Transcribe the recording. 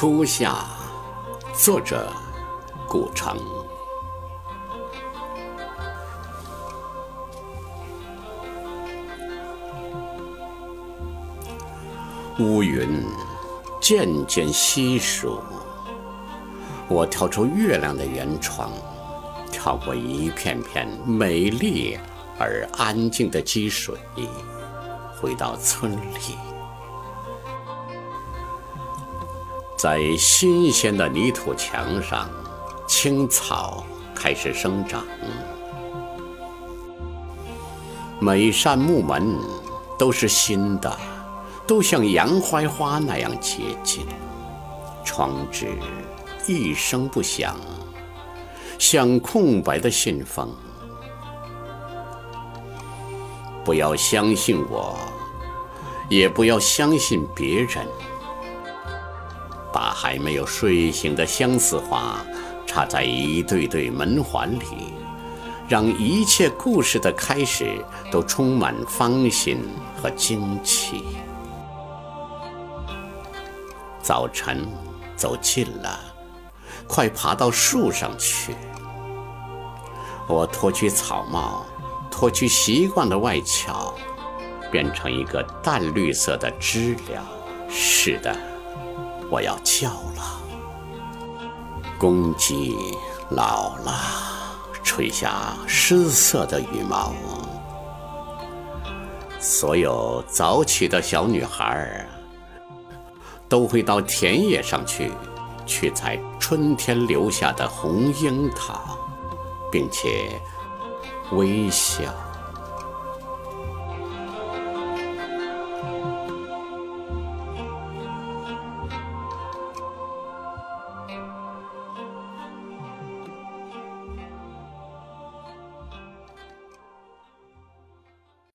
初夏，作者顾城。乌云渐渐稀疏，我跳出月亮的圆窗，跳过一片片美丽而安静的积水，回到村里。在新鲜的泥土墙上，青草开始生长。每扇木门都是新的，都像洋槐花那样洁净。窗纸一声不响，像空白的信封。不要相信我，也不要相信别人。把还没有睡醒的相思花插在一对对门环里，让一切故事的开始都充满芳心和惊奇。早晨走近了，快爬到树上去。我脱去草帽，脱去习惯的外壳，变成一个淡绿色的知了。是的。我要叫了，公鸡老了，垂下失色的羽毛。所有早起的小女孩都会到田野上去，去采春天留下的红樱桃，并且微笑。